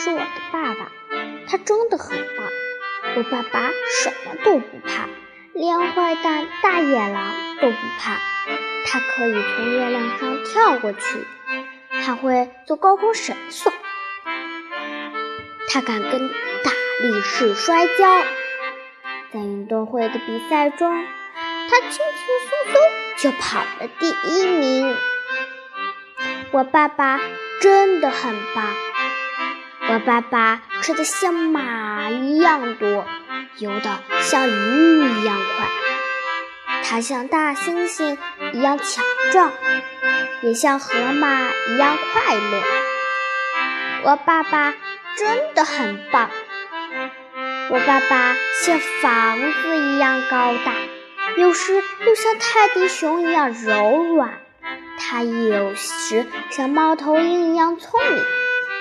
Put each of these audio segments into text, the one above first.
是我的爸爸，他真的很棒。我爸爸什么都不怕，连坏蛋大野狼都不怕。他可以从月亮上跳过去，还会做高空绳索。他敢跟大力士摔跤，在运动会的比赛中，他轻轻松松就跑了第一名。我爸爸真的很棒。我爸爸吃的像马一样多，游的像鱼一样快。他像大猩猩一样强壮，也像河马一样快乐。我爸爸。真的很棒！我爸爸像房子一样高大，有时又像泰迪熊一样柔软。他有时像猫头鹰一样聪明，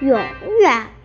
永远。